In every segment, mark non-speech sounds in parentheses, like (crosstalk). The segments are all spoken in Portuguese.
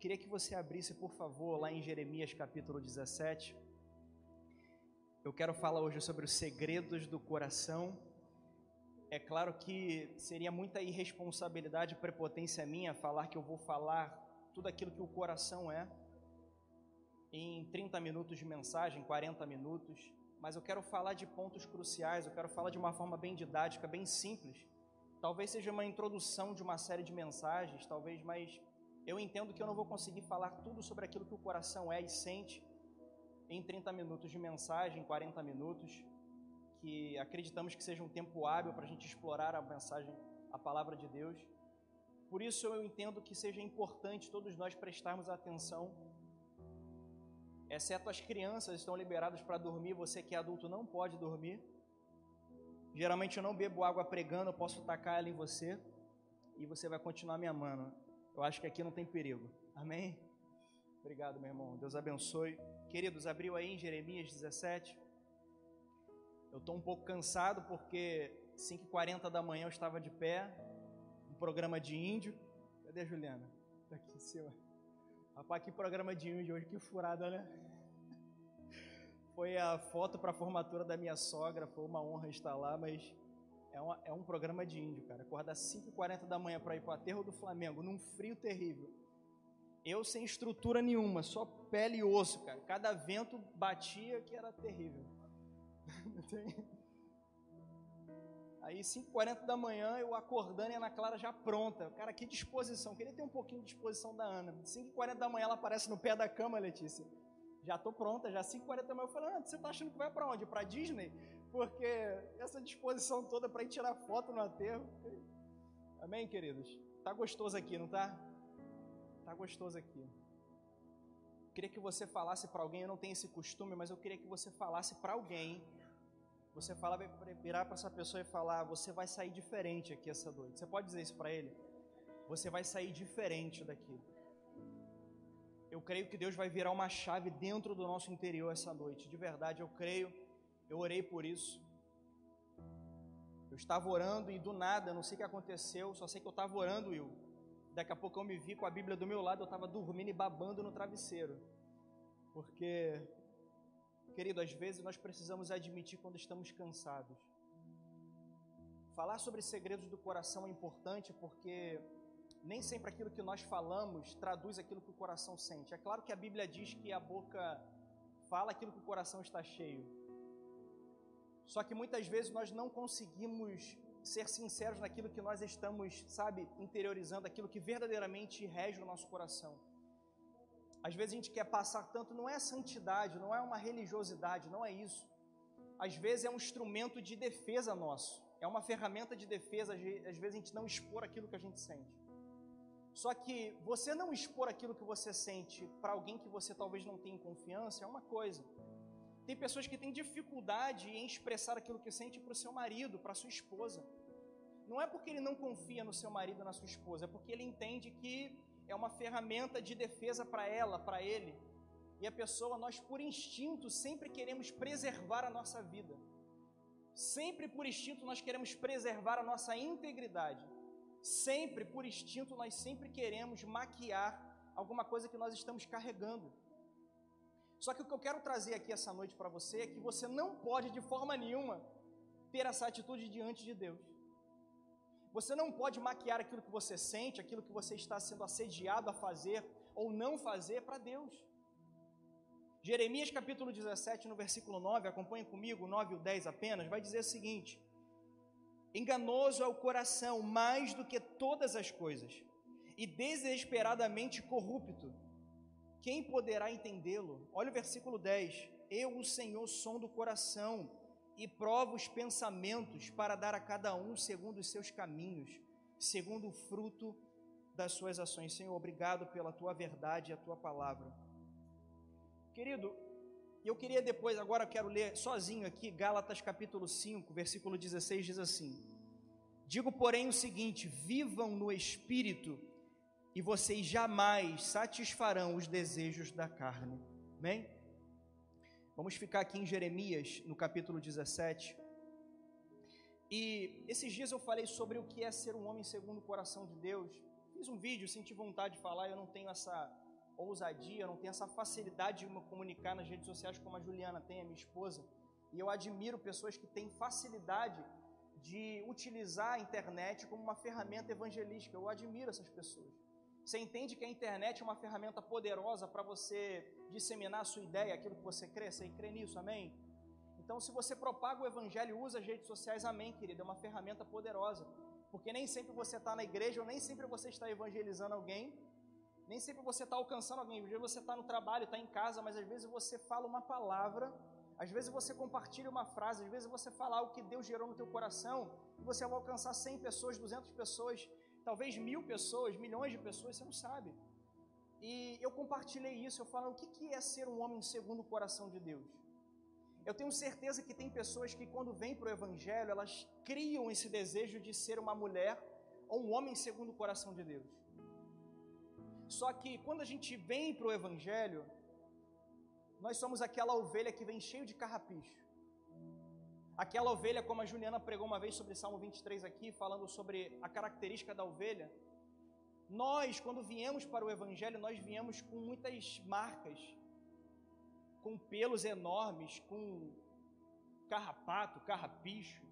queria que você abrisse, por favor, lá em Jeremias capítulo 17. Eu quero falar hoje sobre os segredos do coração. É claro que seria muita irresponsabilidade prepotência minha falar que eu vou falar tudo aquilo que o coração é em 30 minutos de mensagem, 40 minutos, mas eu quero falar de pontos cruciais, eu quero falar de uma forma bem didática, bem simples. Talvez seja uma introdução de uma série de mensagens, talvez, mas eu entendo que eu não vou conseguir falar tudo sobre aquilo que o coração é e sente em 30 minutos de mensagem, 40 minutos, que acreditamos que seja um tempo hábil para a gente explorar a mensagem, a palavra de Deus. Por isso eu entendo que seja importante todos nós prestarmos atenção, exceto as crianças estão liberadas para dormir, você que é adulto não pode dormir. Geralmente eu não bebo água pregando, eu posso tacar ela em você e você vai continuar me amando. Eu acho que aqui não tem perigo. Amém? Obrigado, meu irmão. Deus abençoe. Queridos, abriu aí em Jeremias 17. Eu estou um pouco cansado porque 5h40 da manhã eu estava de pé, um programa de índio. Cadê a Juliana? Está aqui em cima. Rapaz, que programa de índio hoje, que furada, né? Foi a foto para a formatura da minha sogra, foi uma honra estar lá, mas é, uma, é um programa de índio, cara. Acordar 5h40 da manhã para ir para o aterro do Flamengo, num frio terrível. Eu sem estrutura nenhuma, só pele e osso, cara. Cada vento batia que era terrível. (laughs) Aí 5h40 da manhã, eu acordando e a Ana Clara já pronta. Cara, que disposição. Queria ter um pouquinho de disposição da Ana. 5h40 da manhã ela aparece no pé da cama, Letícia. Já tô pronta, já 5h40 da manhã. Eu falei, ah, você tá achando que vai para onde? Para Disney? Porque essa disposição toda para ir tirar foto no aterro. Amém, queridos? Tá gostoso aqui, não tá? Tá gostoso aqui. Eu queria que você falasse para alguém, eu não tenho esse costume, mas eu queria que você falasse para alguém. Você fala, virar para essa pessoa e falar: Você vai sair diferente aqui essa noite. Você pode dizer isso para ele? Você vai sair diferente daqui. Eu creio que Deus vai virar uma chave dentro do nosso interior essa noite. De verdade, eu creio. Eu orei por isso. Eu estava orando e do nada, não sei o que aconteceu, só sei que eu estava orando, Will. Daqui a pouco eu me vi com a Bíblia do meu lado, eu estava dormindo e babando no travesseiro. Porque, querido, às vezes nós precisamos admitir quando estamos cansados. Falar sobre segredos do coração é importante porque nem sempre aquilo que nós falamos traduz aquilo que o coração sente. É claro que a Bíblia diz que a boca fala aquilo que o coração está cheio. Só que muitas vezes nós não conseguimos ser sinceros naquilo que nós estamos, sabe, interiorizando, aquilo que verdadeiramente rege o nosso coração. Às vezes a gente quer passar tanto, não é santidade, não é uma religiosidade, não é isso. Às vezes é um instrumento de defesa nosso, é uma ferramenta de defesa, às vezes a gente não expor aquilo que a gente sente. Só que você não expor aquilo que você sente para alguém que você talvez não tenha confiança é uma coisa. Tem pessoas que têm dificuldade em expressar aquilo que sente para o seu marido, para sua esposa. Não é porque ele não confia no seu marido, na sua esposa, é porque ele entende que é uma ferramenta de defesa para ela, para ele. E a pessoa, nós por instinto sempre queremos preservar a nossa vida. Sempre por instinto nós queremos preservar a nossa integridade. Sempre por instinto nós sempre queremos maquiar alguma coisa que nós estamos carregando. Só que o que eu quero trazer aqui essa noite para você é que você não pode de forma nenhuma ter essa atitude diante de Deus. Você não pode maquiar aquilo que você sente, aquilo que você está sendo assediado a fazer ou não fazer para Deus. Jeremias capítulo 17, no versículo 9, acompanhe comigo, 9 e 10 apenas, vai dizer o seguinte: Enganoso é o coração mais do que todas as coisas, e desesperadamente corrupto quem poderá entendê-lo? Olha o versículo 10. Eu, o Senhor, som do coração e provo os pensamentos para dar a cada um segundo os seus caminhos, segundo o fruto das suas ações. Senhor, obrigado pela tua verdade e a tua palavra. Querido, eu queria depois, agora quero ler sozinho aqui, Gálatas capítulo 5, versículo 16 diz assim: Digo, porém, o seguinte: vivam no espírito e vocês jamais satisfarão os desejos da carne. Amém? Vamos ficar aqui em Jeremias, no capítulo 17. E esses dias eu falei sobre o que é ser um homem segundo o coração de Deus. Fiz um vídeo, senti vontade de falar, eu não tenho essa ousadia, eu não tenho essa facilidade de me comunicar nas redes sociais como a Juliana tem, a minha esposa. E eu admiro pessoas que têm facilidade de utilizar a internet como uma ferramenta evangelística. Eu admiro essas pessoas. Você entende que a internet é uma ferramenta poderosa para você disseminar a sua ideia, aquilo que você crê? Você crê nisso, amém? Então, se você propaga o evangelho usa as redes sociais, amém, querido, é uma ferramenta poderosa. Porque nem sempre você está na igreja, ou nem sempre você está evangelizando alguém, nem sempre você está alcançando alguém. Às vezes você está no trabalho, está em casa, mas às vezes você fala uma palavra, às vezes você compartilha uma frase, às vezes você fala algo que Deus gerou no teu coração, e você vai alcançar 100 pessoas, 200 pessoas, talvez mil pessoas, milhões de pessoas, você não sabe. E eu compartilhei isso, eu falo, o que, é ser um homem segundo o coração de Deus? Eu tenho certeza que tem pessoas que, quando vêm para o Evangelho, elas criam esse desejo de ser uma mulher ou um homem segundo o coração de Deus. Só que, quando a gente vem para o Evangelho, nós somos aquela ovelha que vem cheio de carrapicho. Aquela ovelha, como a Juliana pregou uma vez sobre Salmo 23 aqui, falando sobre a característica da ovelha. Nós, quando viemos para o Evangelho, nós viemos com muitas marcas, com pelos enormes, com carrapato, carrapicho,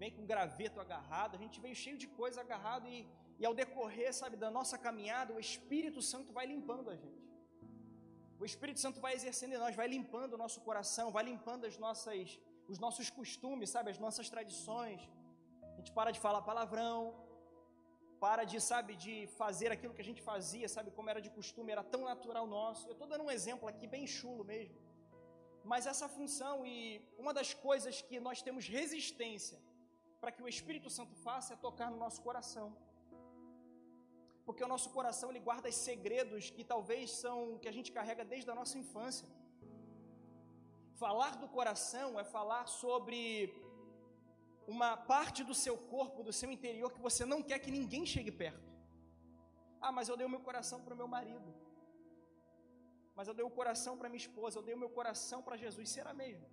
vem com graveto agarrado, a gente veio cheio de coisa agarrado e, e ao decorrer, sabe, da nossa caminhada, o Espírito Santo vai limpando a gente. O Espírito Santo vai exercendo em nós, vai limpando o nosso coração, vai limpando as nossas, os nossos costumes, sabe, as nossas tradições. A gente para de falar palavrão, para de, sabe, de fazer aquilo que a gente fazia, sabe, como era de costume, era tão natural nosso. Eu estou dando um exemplo aqui bem chulo mesmo. Mas essa função e uma das coisas que nós temos resistência para que o Espírito Santo faça é tocar no nosso coração. Porque o nosso coração ele guarda os segredos que talvez são que a gente carrega desde a nossa infância. Falar do coração é falar sobre uma parte do seu corpo, do seu interior, que você não quer que ninguém chegue perto. Ah, mas eu dei o meu coração para o meu marido. Mas eu dei o coração para minha esposa, eu dei o meu coração para Jesus. Será mesmo?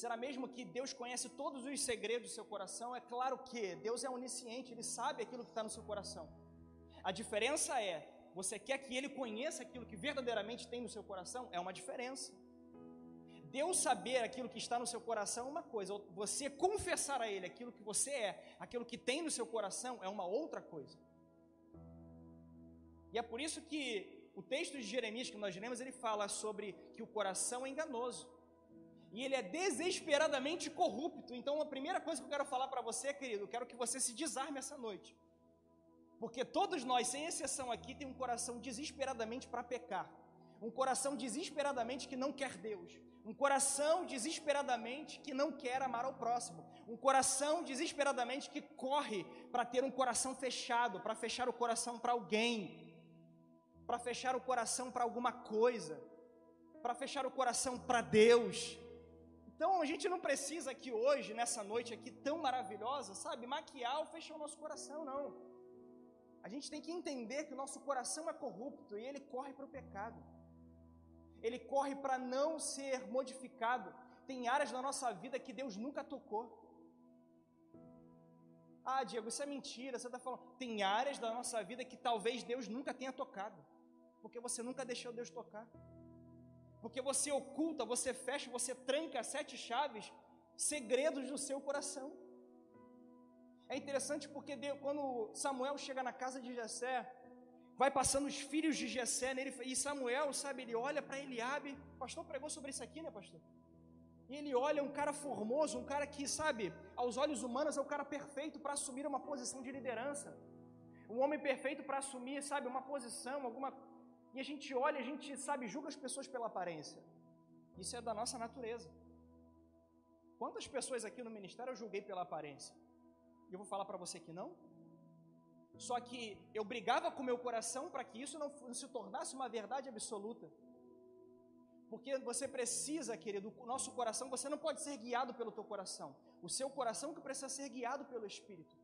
Será mesmo que Deus conhece todos os segredos do seu coração? É claro que Deus é onisciente, Ele sabe aquilo que está no seu coração. A diferença é, você quer que Ele conheça aquilo que verdadeiramente tem no seu coração? É uma diferença. Deus saber aquilo que está no seu coração é uma coisa, você confessar a Ele aquilo que você é, aquilo que tem no seu coração é uma outra coisa. E é por isso que o texto de Jeremias que nós lemos, ele fala sobre que o coração é enganoso. E ele é desesperadamente corrupto. Então, a primeira coisa que eu quero falar para você, querido, eu quero que você se desarme essa noite. Porque todos nós, sem exceção aqui, tem um coração desesperadamente para pecar. Um coração desesperadamente que não quer Deus um coração desesperadamente que não quer amar ao próximo, um coração desesperadamente que corre para ter um coração fechado, para fechar o coração para alguém, para fechar o coração para alguma coisa, para fechar o coração para Deus. Então a gente não precisa aqui hoje, nessa noite aqui tão maravilhosa, sabe, maquiar ou fechar o nosso coração, não. A gente tem que entender que o nosso coração é corrupto e ele corre para o pecado ele corre para não ser modificado. Tem áreas da nossa vida que Deus nunca tocou. Ah, Diego, isso é mentira, você está falando. Tem áreas da nossa vida que talvez Deus nunca tenha tocado, porque você nunca deixou Deus tocar. Porque você oculta, você fecha, você tranca sete chaves, segredos do seu coração. É interessante porque Deus, quando Samuel chega na casa de Jessé, vai passando os filhos de Jessé nele, e Samuel, sabe, ele olha para Eliabe, o pastor pregou sobre isso aqui, né, pastor? E ele olha um cara formoso, um cara que, sabe, aos olhos humanos é o cara perfeito para assumir uma posição de liderança. Um homem perfeito para assumir, sabe, uma posição, alguma. E a gente olha, a gente, sabe, julga as pessoas pela aparência. Isso é da nossa natureza. Quantas pessoas aqui no ministério eu julguei pela aparência? E eu vou falar para você que não? Só que eu brigava com meu coração para que isso não se tornasse uma verdade absoluta. Porque você precisa, querido, o nosso coração, você não pode ser guiado pelo teu coração. O seu coração que precisa ser guiado pelo Espírito.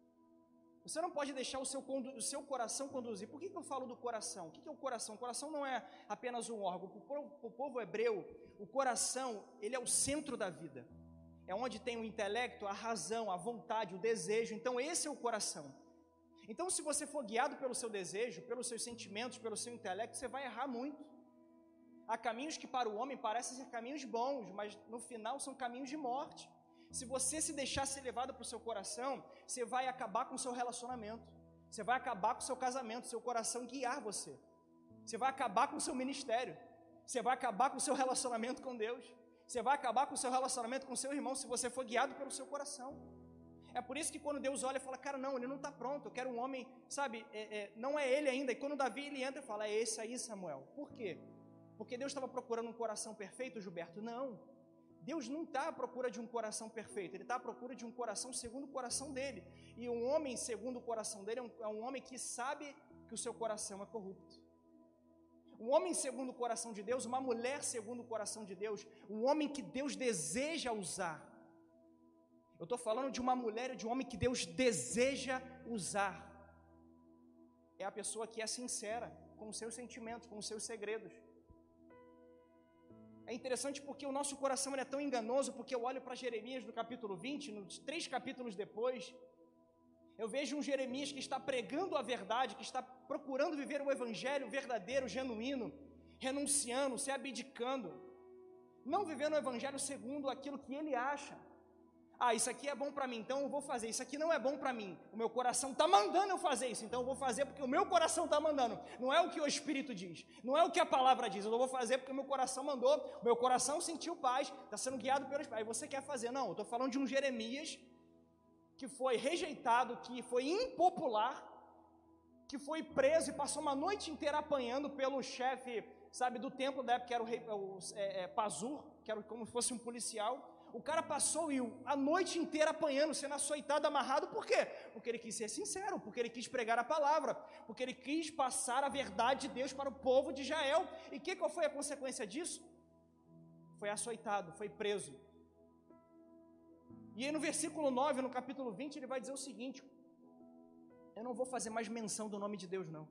Você não pode deixar o seu, o seu coração conduzir. Por que, que eu falo do coração? O que, que é o coração? O coração não é apenas um órgão. Para o povo, hebreu, o coração, ele é o centro da vida. É onde tem o intelecto, a razão, a vontade, o desejo. Então esse é o coração. Então, se você for guiado pelo seu desejo, pelos seus sentimentos, pelo seu intelecto, você vai errar muito. Há caminhos que para o homem parecem ser caminhos bons, mas no final são caminhos de morte. Se você se deixar ser levado para o seu coração, você vai acabar com o seu relacionamento. Você vai acabar com o seu casamento, seu coração guiar você. Você vai acabar com o seu ministério. Você vai acabar com o seu relacionamento com Deus. Você vai acabar com o seu relacionamento com o seu irmão se você for guiado pelo seu coração. É por isso que quando Deus olha e fala, cara, não, ele não está pronto, eu quero um homem, sabe, é, é, não é ele ainda. E quando Davi ele entra e fala, é esse aí, Samuel. Por quê? Porque Deus estava procurando um coração perfeito, Gilberto? Não. Deus não está à procura de um coração perfeito, Ele está à procura de um coração segundo o coração dele. E um homem segundo o coração dele é um, é um homem que sabe que o seu coração é corrupto. Um homem segundo o coração de Deus, uma mulher segundo o coração de Deus, um homem que Deus deseja usar. Eu estou falando de uma mulher e de um homem que Deus deseja usar. É a pessoa que é sincera com seus sentimentos, com os seus segredos. É interessante porque o nosso coração é tão enganoso, porque eu olho para Jeremias no capítulo 20, nos três capítulos depois, eu vejo um Jeremias que está pregando a verdade, que está procurando viver o evangelho verdadeiro, genuíno, renunciando, se abdicando, não vivendo o evangelho segundo aquilo que ele acha. Ah, isso aqui é bom para mim, então eu vou fazer. Isso aqui não é bom para mim. O meu coração está mandando eu fazer isso, então eu vou fazer porque o meu coração está mandando. Não é o que o Espírito diz, não é o que a palavra diz. Eu vou fazer porque o meu coração mandou. O meu coração sentiu paz, está sendo guiado pelo Espírito. Aí você quer fazer? Não, eu estou falando de um Jeremias que foi rejeitado, que foi impopular, que foi preso e passou uma noite inteira apanhando pelo chefe, sabe, do templo da época, que era o rei o, é, é, Pazur, que era como se fosse um policial. O cara passou a noite inteira apanhando, sendo açoitado, amarrado, por quê? Porque ele quis ser sincero, porque ele quis pregar a palavra, porque ele quis passar a verdade de Deus para o povo de Israel. E que, qual foi a consequência disso? Foi açoitado, foi preso. E aí no versículo 9, no capítulo 20, ele vai dizer o seguinte: Eu não vou fazer mais menção do nome de Deus, não.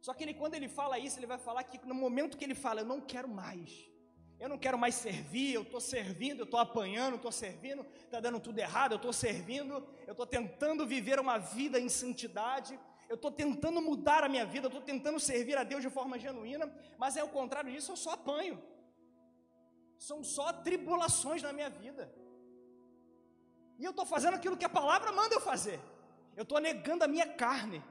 Só que ele, quando ele fala isso, ele vai falar que no momento que ele fala, eu não quero mais. Eu não quero mais servir, eu estou servindo, eu estou apanhando, estou servindo, está dando tudo errado, eu estou servindo, eu estou tentando viver uma vida em santidade, eu estou tentando mudar a minha vida, eu estou tentando servir a Deus de forma genuína, mas é o contrário disso, eu só apanho. São só tribulações na minha vida. E eu estou fazendo aquilo que a palavra manda eu fazer. Eu estou negando a minha carne.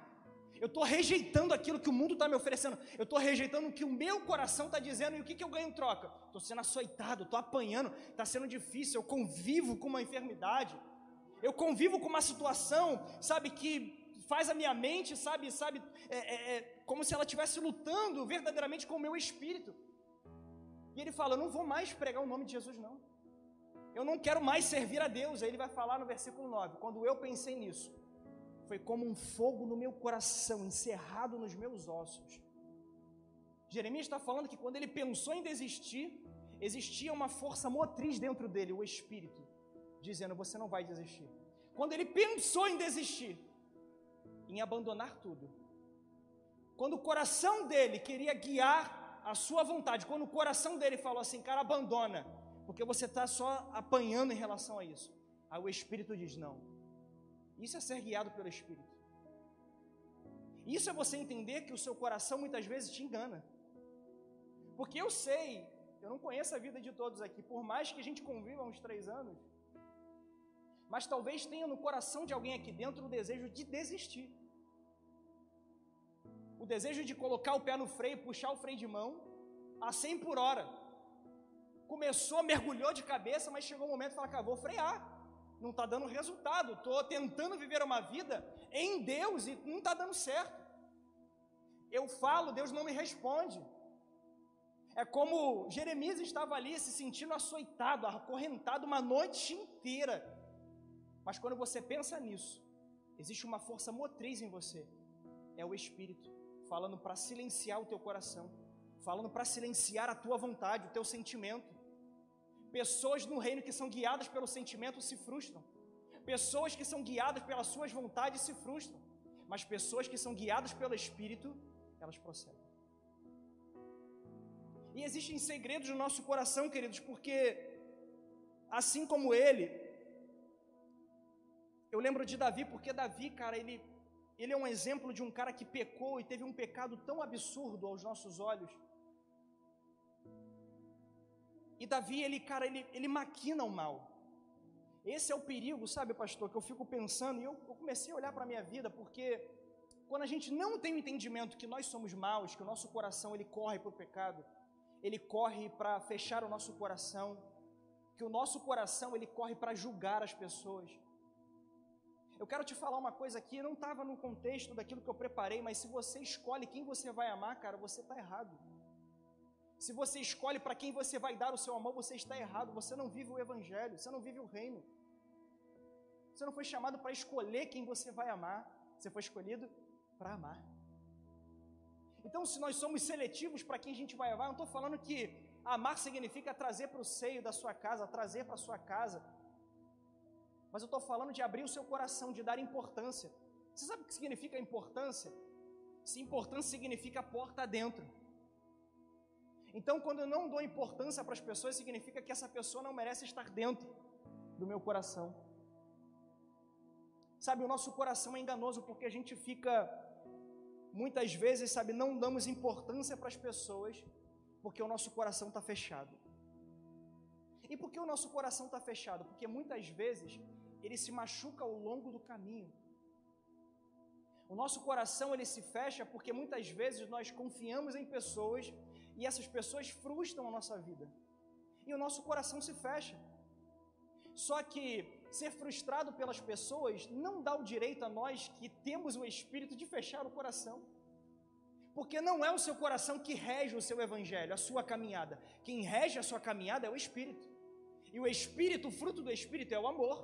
Eu estou rejeitando aquilo que o mundo está me oferecendo. Eu estou rejeitando o que o meu coração está dizendo. E o que, que eu ganho em troca? Estou sendo açoitado, estou apanhando, está sendo difícil. Eu convivo com uma enfermidade. Eu convivo com uma situação, sabe, que faz a minha mente, sabe, sabe, é, é, é, como se ela estivesse lutando verdadeiramente com o meu espírito. E ele fala: Eu não vou mais pregar o nome de Jesus, não. Eu não quero mais servir a Deus. Aí ele vai falar no versículo 9: Quando eu pensei nisso, foi como um fogo no meu coração, encerrado nos meus ossos. Jeremias está falando que quando ele pensou em desistir, existia uma força motriz dentro dele, o Espírito, dizendo: Você não vai desistir. Quando ele pensou em desistir, em abandonar tudo, quando o coração dele queria guiar a sua vontade, quando o coração dele falou assim: Cara, abandona, porque você está só apanhando em relação a isso. Aí o Espírito diz: Não, isso é ser guiado pelo Espírito. Isso é você entender que o seu coração muitas vezes te engana. Porque eu sei, eu não conheço a vida de todos aqui, por mais que a gente conviva há uns três anos, mas talvez tenha no coração de alguém aqui dentro o desejo de desistir. O desejo de colocar o pé no freio, puxar o freio de mão a 100 por hora. Começou, mergulhou de cabeça, mas chegou um momento e falou: cara, vou frear não está dando resultado. Estou tentando viver uma vida em Deus e não está dando certo. Eu falo, Deus não me responde. É como Jeremias estava ali se sentindo açoitado, acorrentado uma noite inteira. Mas quando você pensa nisso, existe uma força motriz em você. É o Espírito falando para silenciar o teu coração, falando para silenciar a tua vontade, o teu sentimento. Pessoas no reino que são guiadas pelo sentimento se frustram. Pessoas que são guiadas pelas suas vontades se frustram. Mas pessoas que são guiadas pelo Espírito, elas prosseguem. E existem segredos no nosso coração, queridos, porque assim como ele, Eu lembro de Davi porque Davi, cara, ele, ele é um exemplo de um cara que pecou e teve um pecado tão absurdo aos nossos olhos. E Davi, ele, cara, ele, ele maquina o mal. Esse é o perigo, sabe, pastor, que eu fico pensando, e eu, eu comecei a olhar para a minha vida, porque quando a gente não tem o entendimento que nós somos maus, que o nosso coração ele corre para o pecado, ele corre para fechar o nosso coração, que o nosso coração ele corre para julgar as pessoas. Eu quero te falar uma coisa aqui, não estava no contexto daquilo que eu preparei, mas se você escolhe quem você vai amar, cara, você está errado. Se você escolhe para quem você vai dar o seu amor, você está errado. Você não vive o Evangelho, você não vive o reino. Você não foi chamado para escolher quem você vai amar, você foi escolhido para amar. Então, se nós somos seletivos para quem a gente vai amar, eu não estou falando que amar significa trazer para o seio da sua casa, trazer para a sua casa. Mas eu estou falando de abrir o seu coração, de dar importância. Você sabe o que significa importância? Se importância significa porta dentro. Então, quando eu não dou importância para as pessoas, significa que essa pessoa não merece estar dentro do meu coração. Sabe, o nosso coração é enganoso porque a gente fica, muitas vezes, sabe, não damos importância para as pessoas porque o nosso coração está fechado. E por que o nosso coração está fechado? Porque muitas vezes ele se machuca ao longo do caminho. O nosso coração ele se fecha porque muitas vezes nós confiamos em pessoas e essas pessoas frustram a nossa vida. E o nosso coração se fecha. Só que ser frustrado pelas pessoas não dá o direito a nós que temos o espírito de fechar o coração. Porque não é o seu coração que rege o seu evangelho, a sua caminhada. Quem rege a sua caminhada é o espírito. E o espírito, o fruto do espírito é o amor.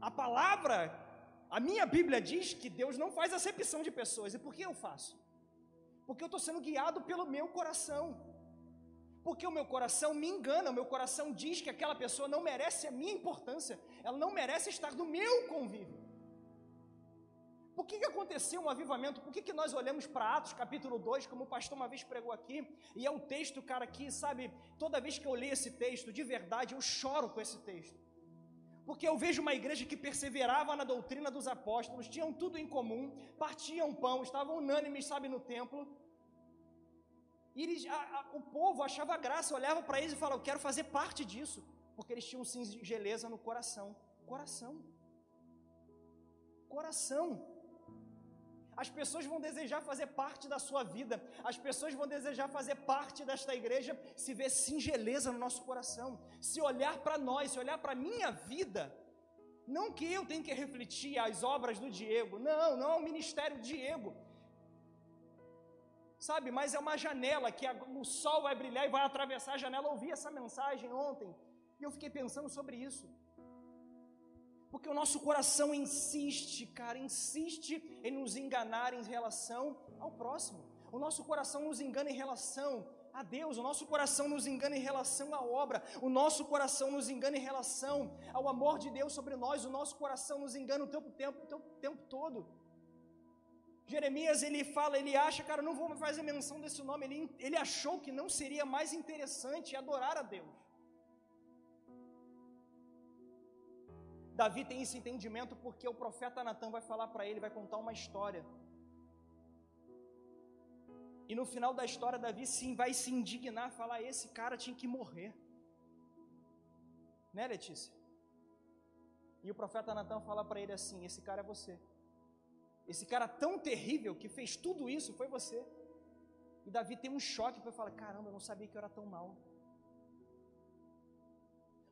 A palavra, a minha Bíblia diz que Deus não faz acepção de pessoas. E por que eu faço? Porque eu estou sendo guiado pelo meu coração. Porque o meu coração me engana, o meu coração diz que aquela pessoa não merece a minha importância, ela não merece estar no meu convívio. Por que, que aconteceu um avivamento? Por que, que nós olhamos para Atos capítulo 2, como o pastor uma vez pregou aqui, e é um texto, cara, que, sabe, toda vez que eu leio esse texto, de verdade, eu choro com esse texto. Porque eu vejo uma igreja que perseverava na doutrina dos apóstolos, tinham tudo em comum, partiam pão, estavam unânimes, sabe, no templo, e eles, a, a, o povo achava graça, olhava para eles e falava: Eu quero fazer parte disso, porque eles tinham singeleza no coração. Coração. Coração. As pessoas vão desejar fazer parte da sua vida, as pessoas vão desejar fazer parte desta igreja se ver singeleza no nosso coração, se olhar para nós, se olhar para a minha vida. Não que eu tenha que refletir as obras do Diego, não, não é o ministério do Diego, sabe? Mas é uma janela que o sol vai brilhar e vai atravessar a janela. Eu ouvi essa mensagem ontem e eu fiquei pensando sobre isso. Porque o nosso coração insiste, cara, insiste em nos enganar em relação ao próximo. O nosso coração nos engana em relação a Deus, o nosso coração nos engana em relação à obra, o nosso coração nos engana em relação ao amor de Deus sobre nós, o nosso coração nos engana o tempo, tempo, tempo, tempo todo. Jeremias ele fala, ele acha, cara, não vou fazer menção desse nome, ele, ele achou que não seria mais interessante adorar a Deus. Davi tem esse entendimento porque o profeta Natan vai falar para ele, vai contar uma história. E no final da história, Davi sim vai se indignar, falar: esse cara tinha que morrer. Né, Letícia? E o profeta Natan fala para ele assim: esse cara é você. Esse cara tão terrível que fez tudo isso foi você. E Davi tem um choque para falar: caramba, eu não sabia que eu era tão mal.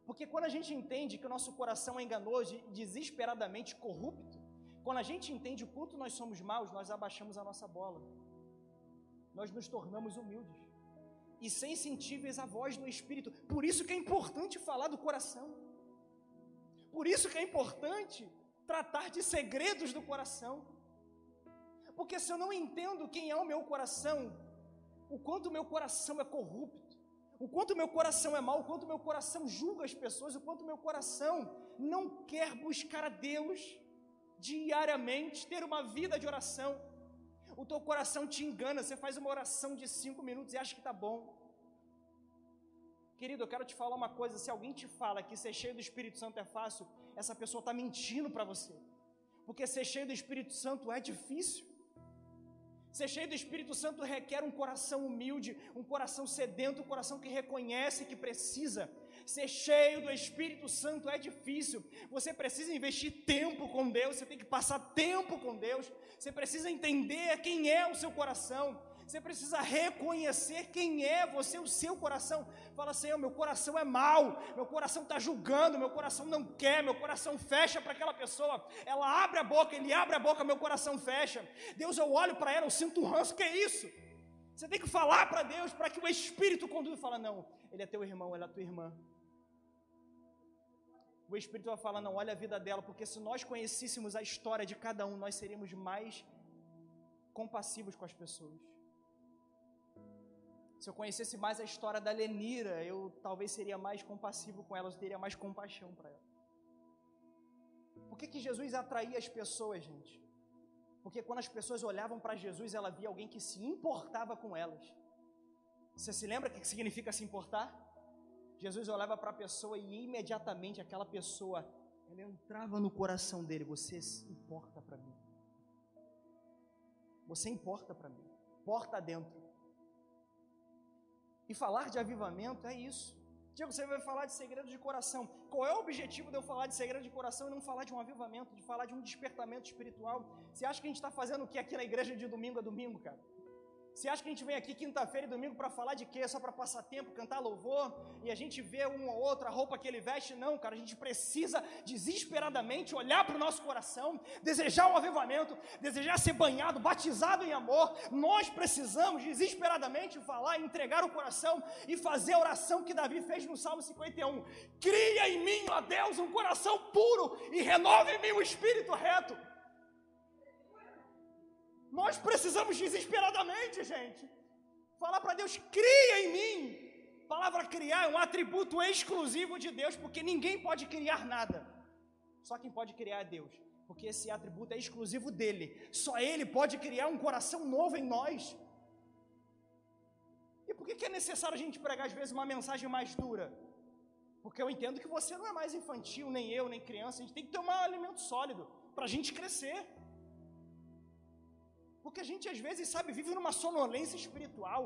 Porque quando a gente entende que o nosso coração é enganoso desesperadamente corrupto, quando a gente entende o quanto nós somos maus, nós abaixamos a nossa bola. Nós nos tornamos humildes e sensíveis à voz do Espírito. Por isso que é importante falar do coração. Por isso que é importante tratar de segredos do coração. Porque se eu não entendo quem é o meu coração, o quanto o meu coração é corrupto, o quanto meu coração é mau, o quanto meu coração julga as pessoas, o quanto meu coração não quer buscar a Deus diariamente, ter uma vida de oração. O teu coração te engana, você faz uma oração de cinco minutos e acha que está bom. Querido, eu quero te falar uma coisa: se alguém te fala que ser cheio do Espírito Santo é fácil, essa pessoa está mentindo para você. Porque ser cheio do Espírito Santo é difícil. Ser cheio do Espírito Santo requer um coração humilde, um coração sedento, um coração que reconhece que precisa. Ser cheio do Espírito Santo é difícil. Você precisa investir tempo com Deus, você tem que passar tempo com Deus. Você precisa entender quem é o seu coração. Você precisa reconhecer quem é você, o seu coração. Fala, Senhor, meu coração é mau, meu coração está julgando, meu coração não quer, meu coração fecha para aquela pessoa. Ela abre a boca, ele abre a boca, meu coração fecha. Deus, eu olho para ela, eu sinto ranço, que é isso? Você tem que falar para Deus, para que o Espírito conduza e fala, não, ele é teu irmão, ela é tua irmã. O Espírito vai falar, não, olha a vida dela, porque se nós conhecêssemos a história de cada um, nós seríamos mais compassivos com as pessoas. Se eu conhecesse mais a história da Lenira, eu talvez seria mais compassivo com ela, eu teria mais compaixão para ela. Por que, que Jesus atraía as pessoas, gente? Porque quando as pessoas olhavam para Jesus, ela via alguém que se importava com elas. Você se lembra o que significa se importar? Jesus olhava para a pessoa e imediatamente aquela pessoa, ela entrava no coração dele. Você se importa para mim. Você importa para mim. Porta dentro. E falar de avivamento é isso. Diego, você vai falar de segredo de coração. Qual é o objetivo de eu falar de segredo de coração e não falar de um avivamento, de falar de um despertamento espiritual? Você acha que a gente está fazendo o que aqui na igreja de domingo a domingo, cara? Você acha que a gente vem aqui quinta-feira e domingo para falar de quê? Só para passar tempo, cantar louvor e a gente vê um ou outro, a roupa que ele veste? Não, cara, a gente precisa desesperadamente olhar para o nosso coração, desejar um avivamento, desejar ser banhado, batizado em amor. Nós precisamos desesperadamente falar, entregar o coração e fazer a oração que Davi fez no Salmo 51. Cria em mim, ó Deus, um coração puro e renove em mim o espírito reto. Nós precisamos desesperadamente, gente, falar para Deus: cria em mim. A palavra criar é um atributo exclusivo de Deus, porque ninguém pode criar nada. Só quem pode criar é Deus, porque esse atributo é exclusivo dele. Só ele pode criar um coração novo em nós. E por que é necessário a gente pregar às vezes uma mensagem mais dura? Porque eu entendo que você não é mais infantil, nem eu, nem criança. A gente tem que tomar um alimento sólido para a gente crescer. Porque a gente às vezes, sabe, vive numa sonolência espiritual.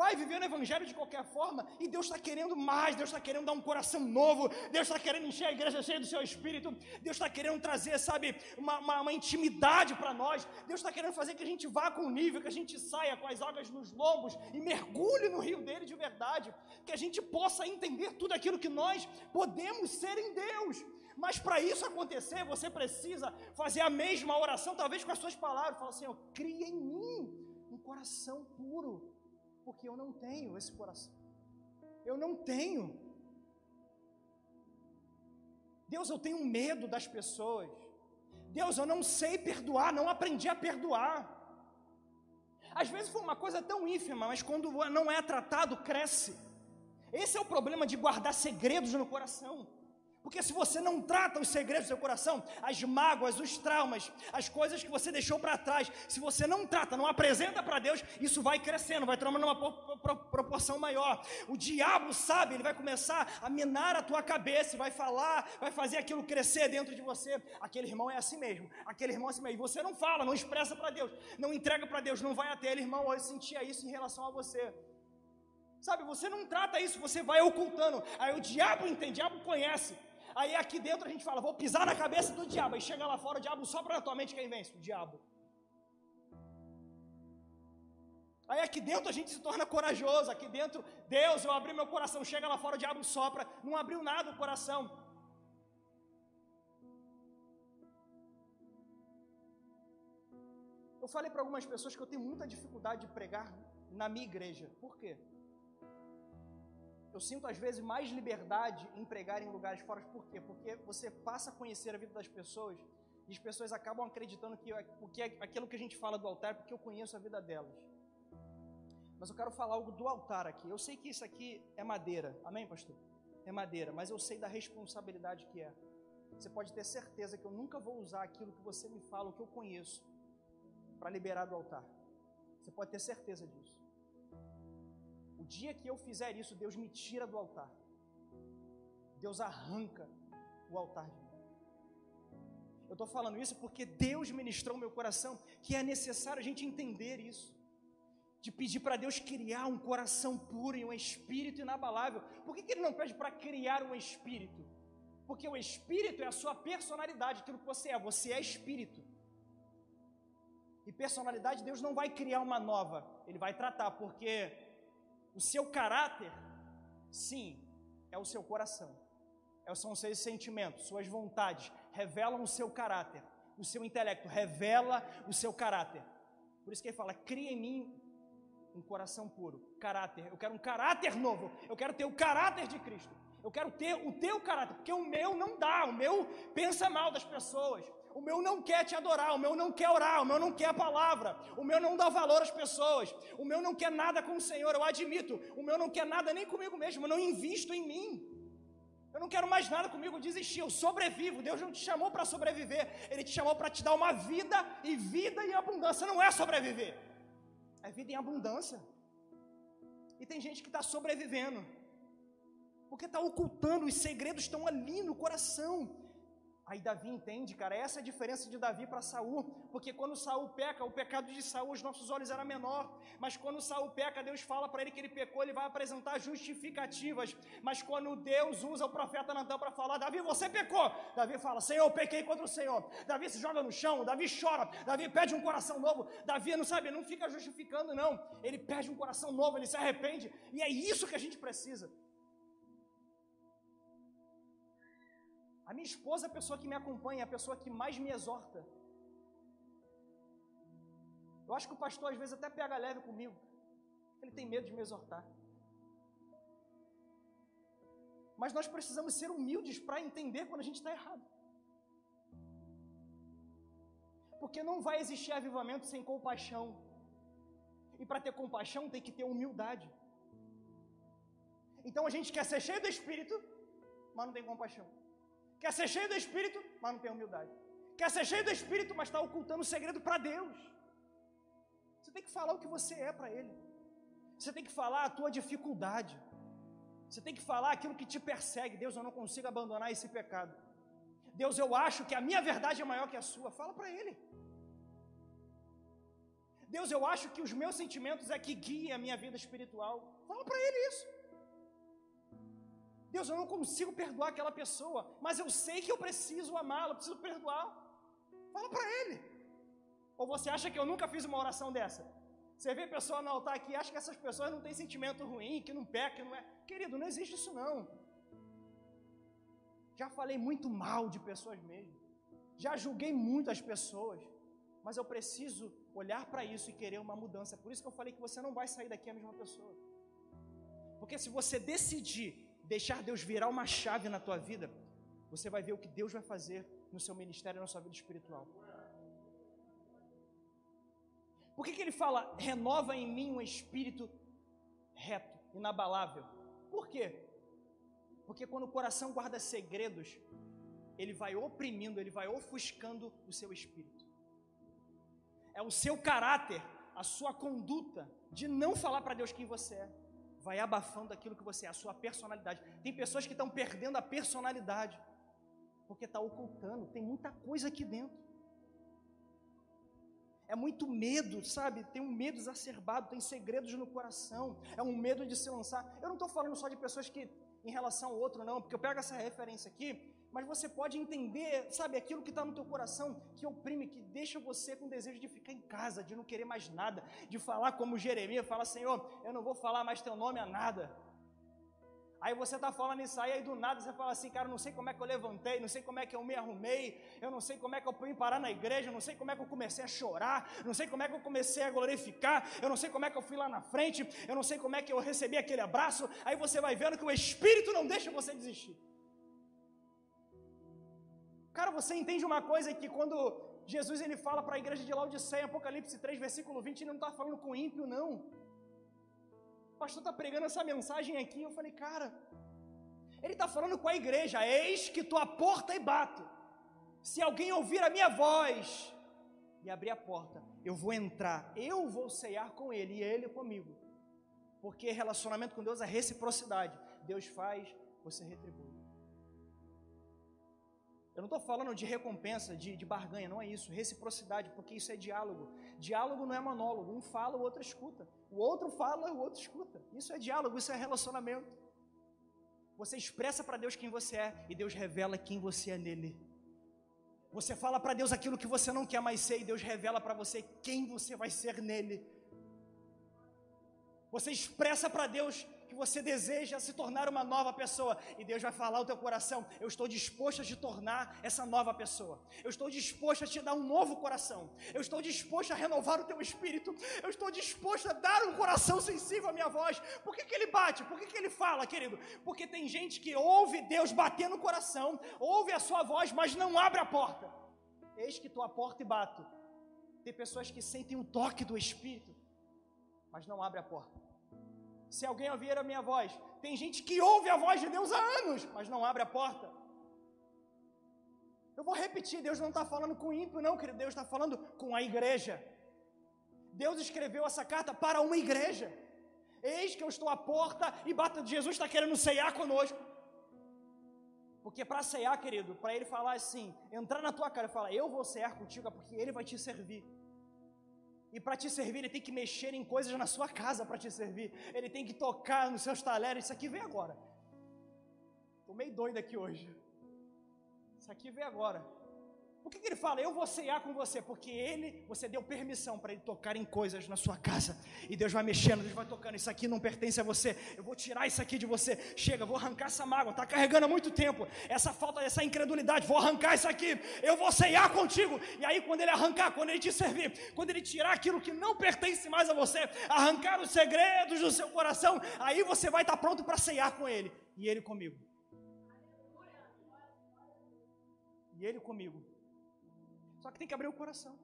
Vai viver no Evangelho de qualquer forma, e Deus está querendo mais, Deus está querendo dar um coração novo, Deus está querendo encher a igreja cheia do seu espírito, Deus está querendo trazer, sabe, uma, uma, uma intimidade para nós, Deus está querendo fazer que a gente vá com nível, que a gente saia com as águas nos lombos e mergulhe no rio dele de verdade, que a gente possa entender tudo aquilo que nós podemos ser em Deus. Mas para isso acontecer, você precisa fazer a mesma oração, talvez com as suas palavras. Fala assim: cria em mim um coração puro, porque eu não tenho esse coração. Eu não tenho. Deus, eu tenho medo das pessoas. Deus, eu não sei perdoar, não aprendi a perdoar. Às vezes foi uma coisa tão ínfima, mas quando não é tratado, cresce. Esse é o problema de guardar segredos no coração. Porque se você não trata os segredos do seu coração, as mágoas, os traumas, as coisas que você deixou para trás, se você não trata, não apresenta para Deus, isso vai crescendo, vai tomando uma proporção maior. O diabo sabe, ele vai começar a minar a tua cabeça, vai falar, vai fazer aquilo crescer dentro de você. Aquele irmão é assim mesmo, aquele irmão é assim mesmo. E você não fala, não expressa para Deus, não entrega para Deus, não vai até ele, irmão, eu sentia isso em relação a você. Sabe, você não trata isso, você vai ocultando. Aí o diabo entende, o diabo conhece. Aí aqui dentro a gente fala, vou pisar na cabeça do diabo. Aí chega lá fora, o diabo sopra na tua mente quem vence? O diabo. Aí aqui dentro a gente se torna corajoso. Aqui dentro, Deus, eu abri meu coração. Chega lá fora, o diabo sopra. Não abriu nada o coração. Eu falei para algumas pessoas que eu tenho muita dificuldade de pregar na minha igreja. Por quê? Eu sinto às vezes mais liberdade em pregar em lugares fora. Por quê? Porque você passa a conhecer a vida das pessoas e as pessoas acabam acreditando que porque aquilo que a gente fala do altar é porque eu conheço a vida delas. Mas eu quero falar algo do altar aqui. Eu sei que isso aqui é madeira. Amém, pastor? É madeira, mas eu sei da responsabilidade que é. Você pode ter certeza que eu nunca vou usar aquilo que você me fala, o que eu conheço, para liberar do altar. Você pode ter certeza disso. O dia que eu fizer isso, Deus me tira do altar. Deus arranca o altar de mim. Eu estou falando isso porque Deus ministrou meu coração que é necessário a gente entender isso. De pedir para Deus criar um coração puro e um espírito inabalável. Por que, que Ele não pede para criar um espírito? Porque o espírito é a sua personalidade, aquilo que você é. Você é espírito. E personalidade, Deus não vai criar uma nova, Ele vai tratar, porque o seu caráter, sim, é o seu coração, é, são os seus sentimentos, suas vontades, revelam o seu caráter, o seu intelecto revela o seu caráter. Por isso que ele fala: cria em mim um coração puro, caráter. Eu quero um caráter novo, eu quero ter o caráter de Cristo. Eu quero ter o teu caráter, porque o meu não dá, o meu pensa mal das pessoas, o meu não quer te adorar, o meu não quer orar, o meu não quer a palavra, o meu não dá valor às pessoas, o meu não quer nada com o Senhor, eu admito, o meu não quer nada nem comigo mesmo, eu não invisto em mim. Eu não quero mais nada comigo desistir, eu sobrevivo. Deus não te chamou para sobreviver, Ele te chamou para te dar uma vida e vida em abundância. Não é sobreviver, é vida em abundância. E tem gente que está sobrevivendo, porque está ocultando, os segredos estão ali no coração. Aí Davi entende, cara, essa é a diferença de Davi para Saul, porque quando Saul peca, o pecado de Saul aos nossos olhos era menor, mas quando Saul peca, Deus fala para ele que ele pecou, ele vai apresentar justificativas. Mas quando Deus usa o profeta Natan para falar, Davi, você pecou. Davi fala, Senhor, eu pequei contra o Senhor. Davi se joga no chão, Davi chora, Davi pede um coração novo. Davi não sabe, não fica justificando não. Ele pede um coração novo, ele se arrepende, e é isso que a gente precisa. A minha esposa é a pessoa que me acompanha, é a pessoa que mais me exorta. Eu acho que o pastor às vezes até pega leve comigo. Ele tem medo de me exortar. Mas nós precisamos ser humildes para entender quando a gente está errado. Porque não vai existir avivamento sem compaixão. E para ter compaixão tem que ter humildade. Então a gente quer ser cheio do Espírito, mas não tem compaixão. Quer ser cheio do Espírito, mas não tem humildade. Quer ser cheio do Espírito, mas está ocultando o segredo para Deus. Você tem que falar o que você é para Ele. Você tem que falar a tua dificuldade. Você tem que falar aquilo que te persegue. Deus, eu não consigo abandonar esse pecado. Deus, eu acho que a minha verdade é maior que a sua. Fala para Ele. Deus, eu acho que os meus sentimentos é que guia a minha vida espiritual. Fala para Ele isso. Deus, eu não consigo perdoar aquela pessoa, mas eu sei que eu preciso amá-la, preciso perdoar. Fala para ele. Ou você acha que eu nunca fiz uma oração dessa? Você vê pessoa no altar aqui acha que essas pessoas não têm sentimento ruim, que não pecam, que não é. Querido, não existe isso não. Já falei muito mal de pessoas mesmo. Já julguei muito as pessoas. Mas eu preciso olhar para isso e querer uma mudança. Por isso que eu falei que você não vai sair daqui a mesma pessoa. Porque se você decidir deixar Deus virar uma chave na tua vida, você vai ver o que Deus vai fazer no seu ministério na sua vida espiritual. Por que, que ele fala, renova em mim um espírito reto, inabalável? Por quê? Porque quando o coração guarda segredos, ele vai oprimindo, ele vai ofuscando o seu espírito. É o seu caráter, a sua conduta de não falar para Deus quem você é vai abafando aquilo que você é, a sua personalidade. Tem pessoas que estão perdendo a personalidade, porque está ocultando, tem muita coisa aqui dentro. É muito medo, sabe? Tem um medo exacerbado, tem segredos no coração, é um medo de se lançar. Eu não estou falando só de pessoas que, em relação ao outro, não, porque eu pego essa referência aqui, mas você pode entender, sabe, aquilo que está no teu coração, que oprime, que deixa você com desejo de ficar em casa, de não querer mais nada, de falar como Jeremias, fala, Senhor, eu não vou falar mais teu nome a nada. Aí você está falando isso aí, aí do nada você fala assim, cara, não sei como é que eu levantei, não sei como é que eu me arrumei, eu não sei como é que eu fui parar na igreja, não sei como é que eu comecei a chorar, não sei como é que eu comecei a glorificar, eu não sei como é que eu fui lá na frente, eu não sei como é que eu recebi aquele abraço. Aí você vai vendo que o Espírito não deixa você desistir. Cara, você entende uma coisa que quando Jesus ele fala para a igreja de Laodiceia, Apocalipse 3, versículo 20, ele não está falando com ímpio, não. O pastor está pregando essa mensagem aqui, eu falei, cara, ele está falando com a igreja, eis que à porta e bato. Se alguém ouvir a minha voz e abrir a porta, eu vou entrar, eu vou ceiar com ele e ele comigo. Porque relacionamento com Deus é reciprocidade. Deus faz, você retribui. Eu não estou falando de recompensa, de, de barganha, não é isso. Reciprocidade, porque isso é diálogo. Diálogo não é monólogo. Um fala, o outro escuta. O outro fala, o outro escuta. Isso é diálogo, isso é relacionamento. Você expressa para Deus quem você é e Deus revela quem você é nele. Você fala para Deus aquilo que você não quer mais ser e Deus revela para você quem você vai ser nele. Você expressa para Deus que você deseja se tornar uma nova pessoa, e Deus vai falar ao teu coração: Eu estou disposto a te tornar essa nova pessoa, eu estou disposto a te dar um novo coração, eu estou disposto a renovar o teu espírito, eu estou disposto a dar um coração sensível à minha voz. Por que, que ele bate? Por que, que ele fala, querido? Porque tem gente que ouve Deus bater no coração, ouve a sua voz, mas não abre a porta. Eis que tua porta e bato. Tem pessoas que sentem o toque do Espírito, mas não abre a porta se alguém ouvir a minha voz. Tem gente que ouve a voz de Deus há anos, mas não abre a porta. Eu vou repetir: Deus não está falando com ímpio, não, querido. Deus está falando com a igreja. Deus escreveu essa carta para uma igreja. Eis que eu estou à porta e bato. Jesus está querendo ceiar conosco. Porque para ceiar, querido, para ele falar assim, entrar na tua cara e falar, eu vou ceiar contigo, é porque ele vai te servir. E para te servir, ele tem que mexer em coisas na sua casa para te servir. Ele tem que tocar nos seus talheres. Isso aqui vem agora. Estou meio doido aqui hoje. Isso aqui vem agora. Por que, que, ele fala, eu vou cear com você? Porque ele, você deu permissão para ele tocar em coisas na sua casa. E Deus vai mexendo, Deus vai tocando. Isso aqui não pertence a você. Eu vou tirar isso aqui de você. Chega, vou arrancar essa mágoa. Está carregando há muito tempo. Essa falta, essa incredulidade. Vou arrancar isso aqui. Eu vou cear contigo. E aí, quando ele arrancar, quando ele te servir, quando ele tirar aquilo que não pertence mais a você, arrancar os segredos do seu coração, aí você vai estar pronto para ceiar com ele. E ele comigo. E ele comigo. Só que tem que abrir o coração.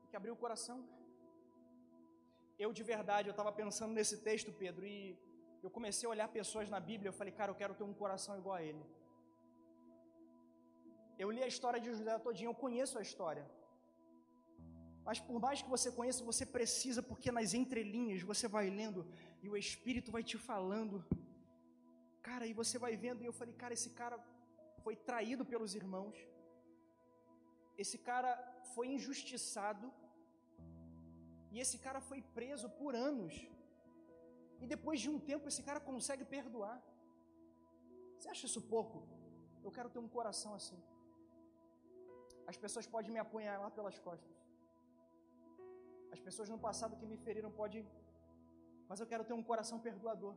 Tem que abrir o coração. Eu de verdade, eu estava pensando nesse texto, Pedro, e eu comecei a olhar pessoas na Bíblia, eu falei, cara, eu quero ter um coração igual a ele. Eu li a história de José todinha, eu conheço a história. Mas por mais que você conheça, você precisa, porque nas entrelinhas você vai lendo e o Espírito vai te falando. Cara, e você vai vendo, e eu falei, cara, esse cara foi traído pelos irmãos, esse cara foi injustiçado, e esse cara foi preso por anos, e depois de um tempo esse cara consegue perdoar. Você acha isso pouco? Eu quero ter um coração assim. As pessoas podem me apunhalar pelas costas. As pessoas no passado que me feriram podem, mas eu quero ter um coração perdoador.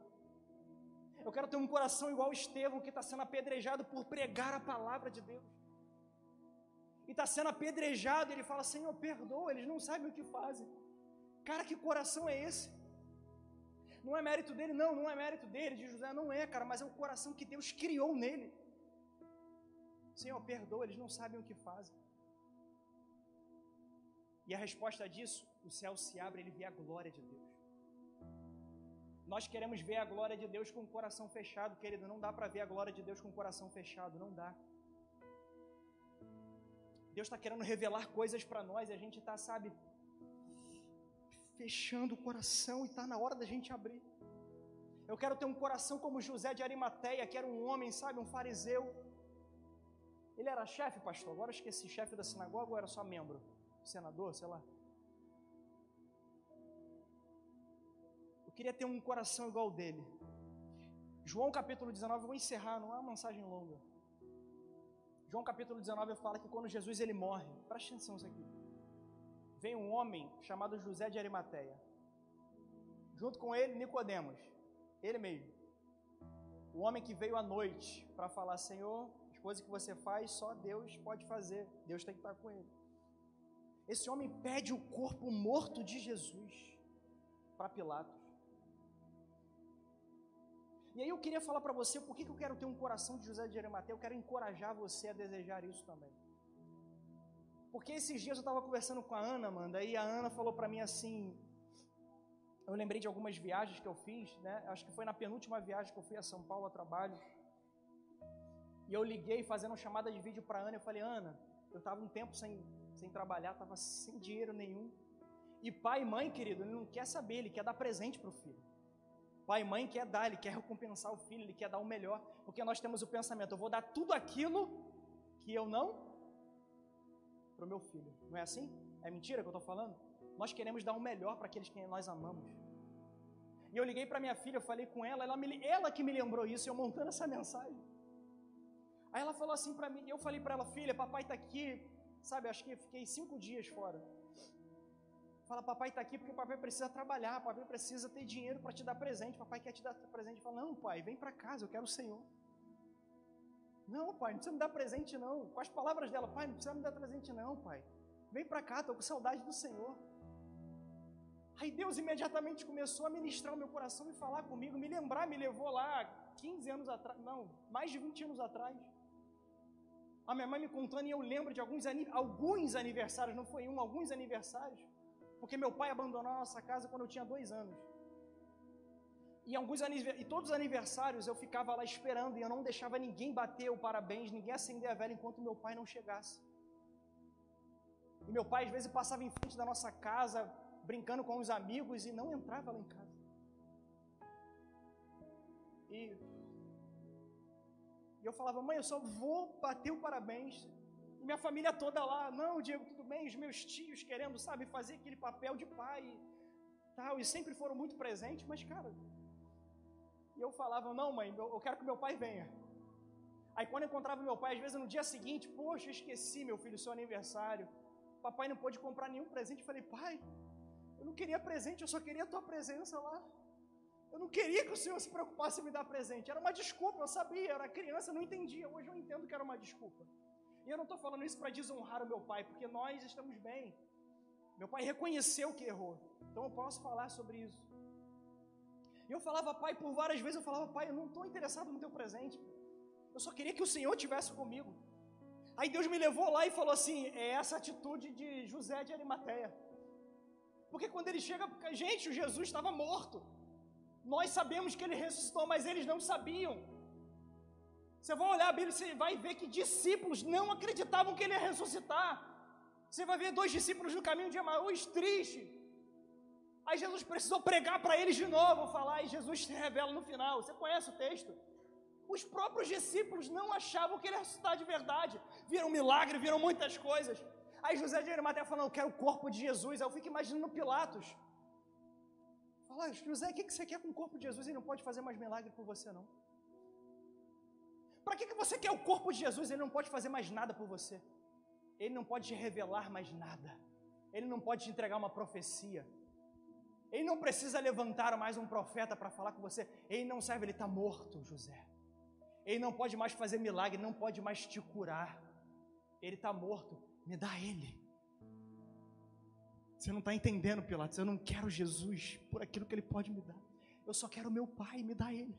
Eu quero ter um coração igual Estevão, que está sendo apedrejado por pregar a palavra de Deus. E está sendo apedrejado, ele fala: Senhor, perdoa, eles não sabem o que fazem. Cara, que coração é esse? Não é mérito dele, não, não é mérito dele, de José, não é, cara, mas é o coração que Deus criou nele. Senhor, perdoa, eles não sabem o que fazem. E a resposta disso, o céu se abre, ele vê a glória de Deus. Nós queremos ver a glória de Deus com o coração fechado, querido. Não dá para ver a glória de Deus com o coração fechado, não dá. Deus está querendo revelar coisas para nós e a gente está, sabe, fechando o coração e está na hora da gente abrir. Eu quero ter um coração como José de Arimateia, que era um homem, sabe, um fariseu. Ele era chefe, pastor? Agora eu esqueci, chefe da sinagoga ou era só membro? Senador, sei lá. Queria ter um coração igual dele. João capítulo 19, eu vou encerrar, não é uma mensagem longa. João capítulo 19 fala que quando Jesus ele morre, presta atenção isso aqui. Vem um homem chamado José de Arimateia. Junto com ele, Nicodemos, ele mesmo. O homem que veio à noite para falar, Senhor, as coisas que você faz, só Deus pode fazer. Deus tem que estar com ele. Esse homem pede o corpo morto de Jesus para Pilatos. E aí eu queria falar para você por que, eu quero ter um coração de José de Arimateia, eu quero encorajar você a desejar isso também. Porque esses dias eu estava conversando com a Ana, mano, e a Ana falou para mim assim, eu lembrei de algumas viagens que eu fiz, né? Acho que foi na penúltima viagem que eu fui a São Paulo a trabalho. E eu liguei fazendo uma chamada de vídeo para Ana, eu falei: "Ana, eu estava um tempo sem sem trabalhar, estava sem dinheiro nenhum. E pai e mãe, querido, ele não quer saber, ele quer dar presente para o filho. Pai e mãe quer dar, ele quer recompensar o filho, ele quer dar o melhor, porque nós temos o pensamento: eu vou dar tudo aquilo que eu não para o meu filho. Não é assim? É mentira que eu estou falando? Nós queremos dar o melhor para aqueles que nós amamos. E eu liguei para minha filha, eu falei com ela, ela, me, ela que me lembrou isso, eu montando essa mensagem. Aí ela falou assim para mim, eu falei para ela, filha, papai está aqui, sabe, acho que fiquei cinco dias fora. Fala, papai está aqui porque papai precisa trabalhar, papai precisa ter dinheiro para te dar presente, papai quer te dar presente. Fala, não, pai, vem para casa, eu quero o Senhor. Não, pai, não precisa me dar presente, não. Com as palavras dela, pai, não precisa me dar presente, não, pai. Vem para cá, estou com saudade do Senhor. Aí Deus imediatamente começou a ministrar o meu coração e falar comigo, me lembrar, me levou lá 15 anos atrás, não, mais de 20 anos atrás. A minha mãe me contando e eu lembro de alguns, alguns aniversários, não foi um, alguns aniversários, porque meu pai abandonou a nossa casa quando eu tinha dois anos. E, alguns, e todos os aniversários eu ficava lá esperando e eu não deixava ninguém bater o parabéns, ninguém acender a vela enquanto meu pai não chegasse. E meu pai às vezes passava em frente da nossa casa, brincando com os amigos e não entrava lá em casa. E, e eu falava, mãe, eu só vou bater o parabéns. Minha família toda lá, não, Diego, tudo bem, os meus tios querendo, sabe, fazer aquele papel de pai e tal, e sempre foram muito presentes, mas, cara, e eu falava, não, mãe, eu quero que meu pai venha. Aí quando eu encontrava meu pai, às vezes no dia seguinte, poxa, esqueci, meu filho, seu aniversário. Papai não pôde comprar nenhum presente. Eu falei, pai, eu não queria presente, eu só queria a tua presença lá. Eu não queria que o Senhor se preocupasse em me dar presente. Era uma desculpa, eu sabia, eu era criança, não entendia. Hoje eu entendo que era uma desculpa. E eu não estou falando isso para desonrar o meu pai, porque nós estamos bem. Meu pai reconheceu que errou. Então eu posso falar sobre isso. E eu falava, pai, por várias vezes eu falava, pai, eu não estou interessado no teu presente. Eu só queria que o Senhor tivesse comigo. Aí Deus me levou lá e falou assim: é essa atitude de José de Arimateia. Porque quando ele chega, gente, o Jesus estava morto. Nós sabemos que ele ressuscitou, mas eles não sabiam. Você vai olhar a Bíblia e você vai ver que discípulos não acreditavam que ele ia ressuscitar. Você vai ver dois discípulos no caminho de Emaús triste. Aí Jesus precisou pregar para eles de novo, falar, e Jesus se revela no final. Você conhece o texto? Os próprios discípulos não achavam que ele ia ressuscitar de verdade. Viram milagre, viram muitas coisas. Aí José de Arimateia falando, eu quero o corpo de Jesus. Aí eu fico imaginando Pilatos. Fala, José, o que você quer com o corpo de Jesus? Ele não pode fazer mais milagre por você, não. Para que, que você quer o corpo de Jesus? Ele não pode fazer mais nada por você. Ele não pode te revelar mais nada. Ele não pode te entregar uma profecia. Ele não precisa levantar mais um profeta para falar com você. Ele não serve, ele está morto, José. Ele não pode mais fazer milagre, não pode mais te curar. Ele está morto. Me dá ele. Você não está entendendo, Pilatos. Eu não quero Jesus por aquilo que ele pode me dar. Eu só quero meu Pai, me dá ele.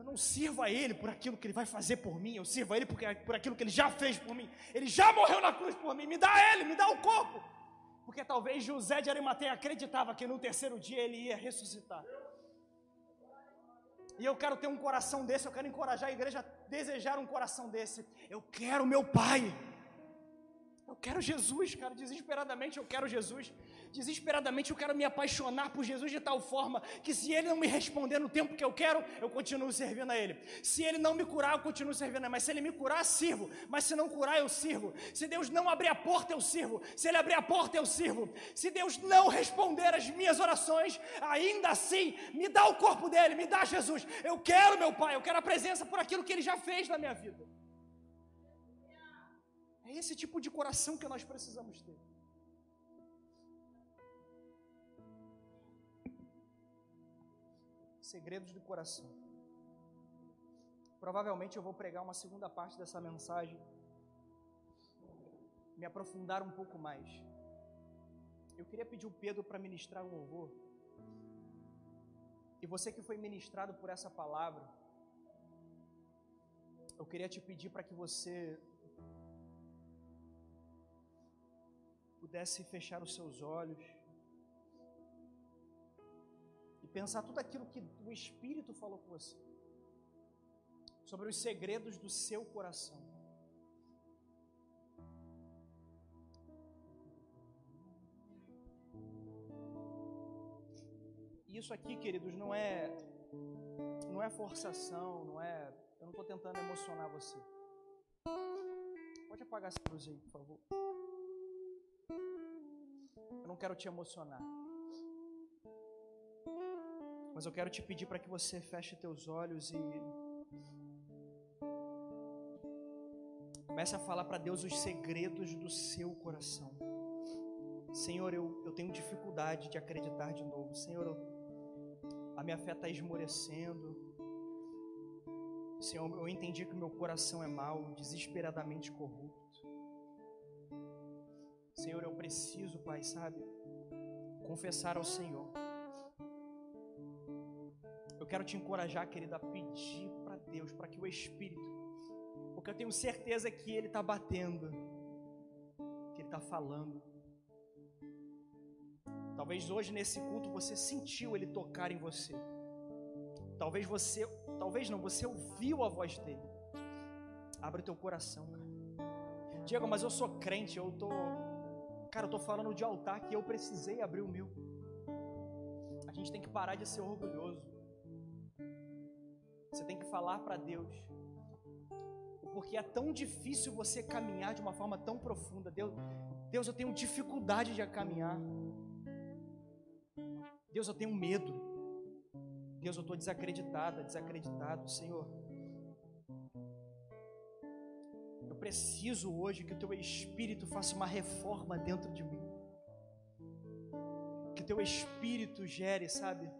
Eu não sirvo a Ele por aquilo que Ele vai fazer por mim, eu sirvo a Ele por, aquilo que Ele já fez por mim. Ele já morreu na cruz por mim, me dá Ele, me dá o corpo. Porque talvez José de Arimateia acreditava que no terceiro dia Ele ia ressuscitar. E eu quero ter um coração desse, eu quero encorajar a igreja a desejar um coração desse. Eu quero meu Pai. Eu quero Jesus, cara, desesperadamente eu quero Jesus. Desesperadamente eu quero me apaixonar por Jesus de tal forma que se Ele não me responder no tempo que eu quero, eu continuo servindo a Ele. Se Ele não me curar, eu continuo servindo a Ele. Mas se Ele me curar, sirvo. Mas se não curar, eu sirvo. Se Deus não abrir a porta, eu sirvo. Se Ele abrir a porta, eu sirvo. Se Deus não responder as minhas orações, ainda assim, me dá o corpo dele, me dá Jesus. Eu quero meu Pai, eu quero a presença por aquilo que Ele já fez na minha vida. É esse tipo de coração que nós precisamos ter. Segredos do coração. Provavelmente eu vou pregar uma segunda parte dessa mensagem, me aprofundar um pouco mais. Eu queria pedir o Pedro para ministrar um louvor. E você que foi ministrado por essa palavra, eu queria te pedir para que você pudesse fechar os seus olhos pensar tudo aquilo que o Espírito falou com você, sobre os segredos do seu coração. Isso aqui, queridos, não é não é forçação, não é, eu não estou tentando emocionar você. Pode apagar essa luz aí, por favor. Eu não quero te emocionar. Mas eu quero te pedir para que você feche teus olhos e comece a falar para Deus os segredos do seu coração. Senhor, eu, eu tenho dificuldade de acreditar de novo. Senhor, eu, a minha fé está esmorecendo. Senhor, eu entendi que meu coração é mau, desesperadamente corrupto. Senhor, eu preciso, Pai, sabe, confessar ao Senhor. Quero te encorajar, querida, a pedir para Deus, para que o Espírito, porque eu tenho certeza que Ele está batendo, que Ele está falando. Talvez hoje nesse culto você sentiu Ele tocar em você. Talvez você, talvez não, você ouviu a voz dele. Abre o teu coração, cara. Diego, mas eu sou crente, eu tô, cara, eu tô falando de altar que eu precisei abrir o meu. A gente tem que parar de ser orgulhoso. Você tem que falar para Deus. Porque é tão difícil você caminhar de uma forma tão profunda. Deus, Deus, eu tenho dificuldade de caminhar. Deus, eu tenho medo. Deus, eu estou desacreditada, desacreditado, Senhor. Eu preciso hoje que o Teu Espírito faça uma reforma dentro de mim. Que o Teu Espírito gere, sabe?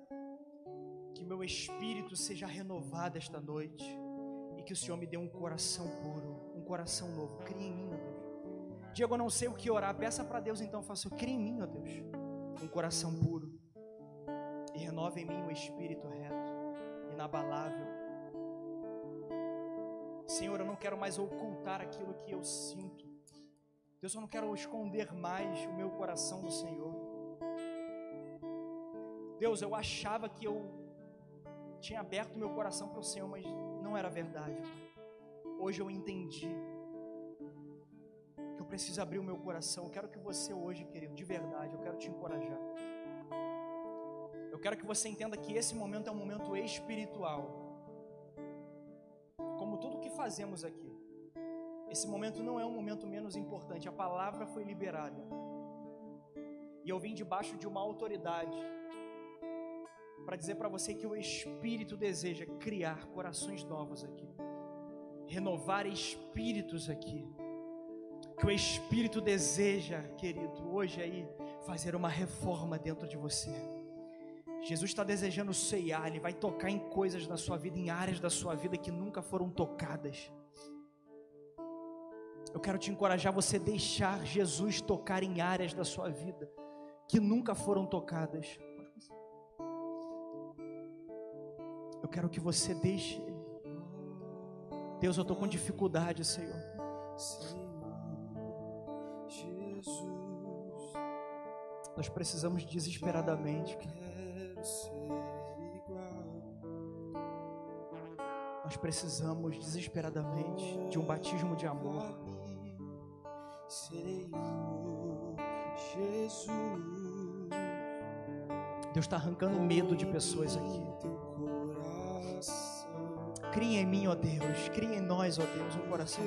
Que meu espírito seja renovado esta noite. E que o Senhor me dê um coração puro, um coração novo. Crie em mim, ó Deus. Diego, eu não sei o que orar. Peça para Deus então, faça, crie em mim, ó Deus. Um coração puro e renova em mim um espírito reto, inabalável. Senhor, eu não quero mais ocultar aquilo que eu sinto. Deus, eu não quero esconder mais o meu coração do Senhor. Deus, eu achava que eu tinha aberto meu coração para o Senhor, mas não era verdade. Hoje eu entendi que eu preciso abrir o meu coração. Eu quero que você hoje, querido, de verdade, eu quero te encorajar. Eu quero que você entenda que esse momento é um momento espiritual. Como tudo que fazemos aqui. Esse momento não é um momento menos importante. A palavra foi liberada. E eu vim debaixo de uma autoridade para dizer para você que o Espírito deseja criar corações novos aqui, renovar espíritos aqui. Que o Espírito deseja, querido, hoje aí, fazer uma reforma dentro de você. Jesus está desejando ceiar, Ele vai tocar em coisas da sua vida, em áreas da sua vida que nunca foram tocadas. Eu quero te encorajar você deixar Jesus tocar em áreas da sua vida que nunca foram tocadas. Eu quero que você deixe. Deus, eu estou com dificuldade, Senhor. Nós precisamos desesperadamente. Nós precisamos desesperadamente de um batismo de amor. Deus está arrancando medo de pessoas aqui. Cria em mim, ó Deus. Cria em nós, ó Deus, um coração.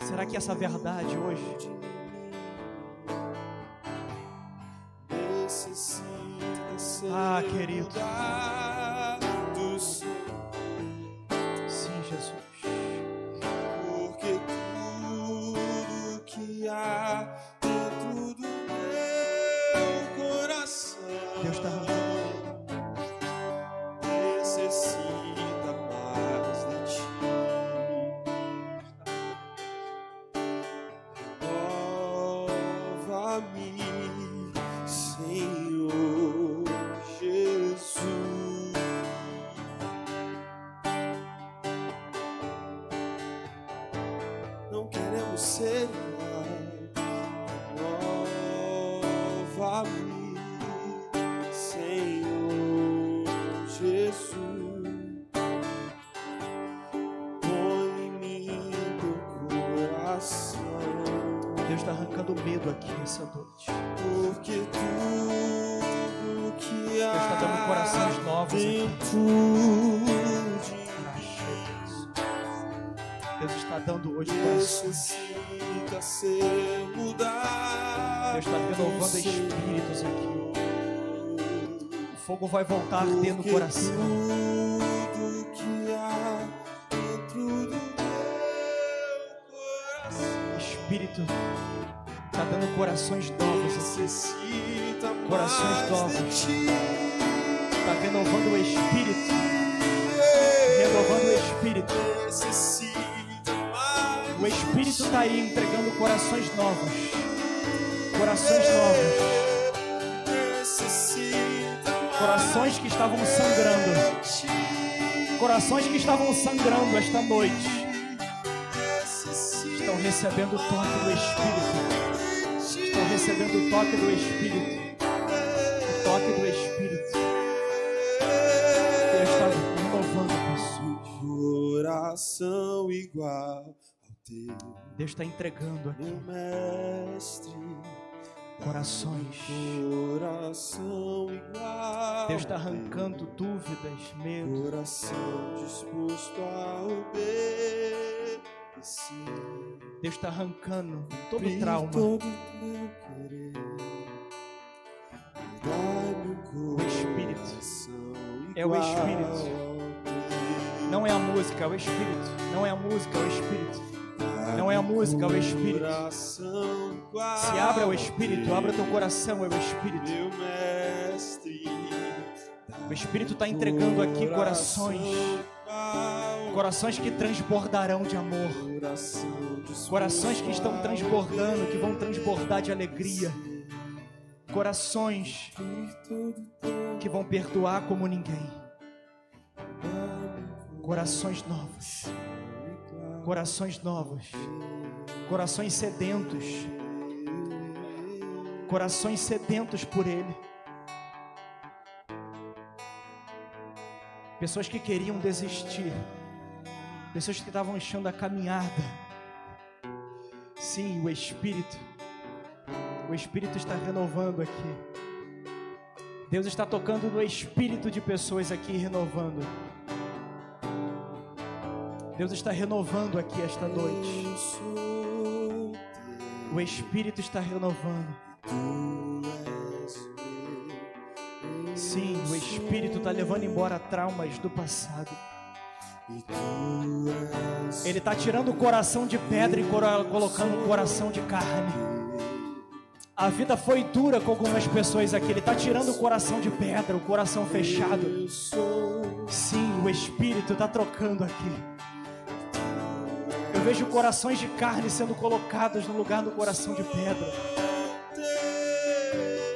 Será que essa verdade hoje Ah, querido. me. Nessa noite. Porque tudo que Deus está dando corações novos aqui. dentro de Deus está dando hoje corações. Deus está renovando espíritos aqui. O fogo vai voltar no Porque coração. Corações novos necessita Corações novos. Está renovando o Espírito. Renovando o Espírito. O Espírito está aí entregando corações novos. Corações novos. Corações que estavam sangrando. Corações que estavam sangrando esta noite. Estão recebendo o toque do Espírito. Recebendo o toque do Espírito. O toque do Espírito. Deus está renovando pessoas. coração igual ao teu, Deus está entregando aqui meu mestre. corações. Coração igual. Deus está arrancando dúvidas, medo. Coração disposto a obedecer. Deus está arrancando todo Cumprir trauma. Todo querer. Um O Espírito. É o Espírito. Não é a música, é o Espírito. Não é a música, é o Espírito. Não é a música, é o Espírito. Se abra o Espírito, abra teu coração, é o Espírito. Meu mestre. O Espírito está entregando aqui corações. Corações que transbordarão de amor. Corações que estão transbordando, que vão transbordar de alegria. Corações que vão perdoar como ninguém. Corações novos. Corações novos. Corações sedentos. Corações sedentos por Ele. Pessoas que queriam desistir. Pessoas que estavam achando a caminhada. Sim, o Espírito. O Espírito está renovando aqui. Deus está tocando no espírito de pessoas aqui, renovando. Deus está renovando aqui esta noite. O Espírito está renovando. Sim, o Espírito está levando embora traumas do passado. Ele está tirando o coração de pedra e colocando um coração de carne. A vida foi dura com algumas pessoas aqui. Ele está tirando o coração de pedra, o coração fechado. Sim, o Espírito está trocando aqui. Eu vejo corações de carne sendo colocados no lugar do coração de pedra.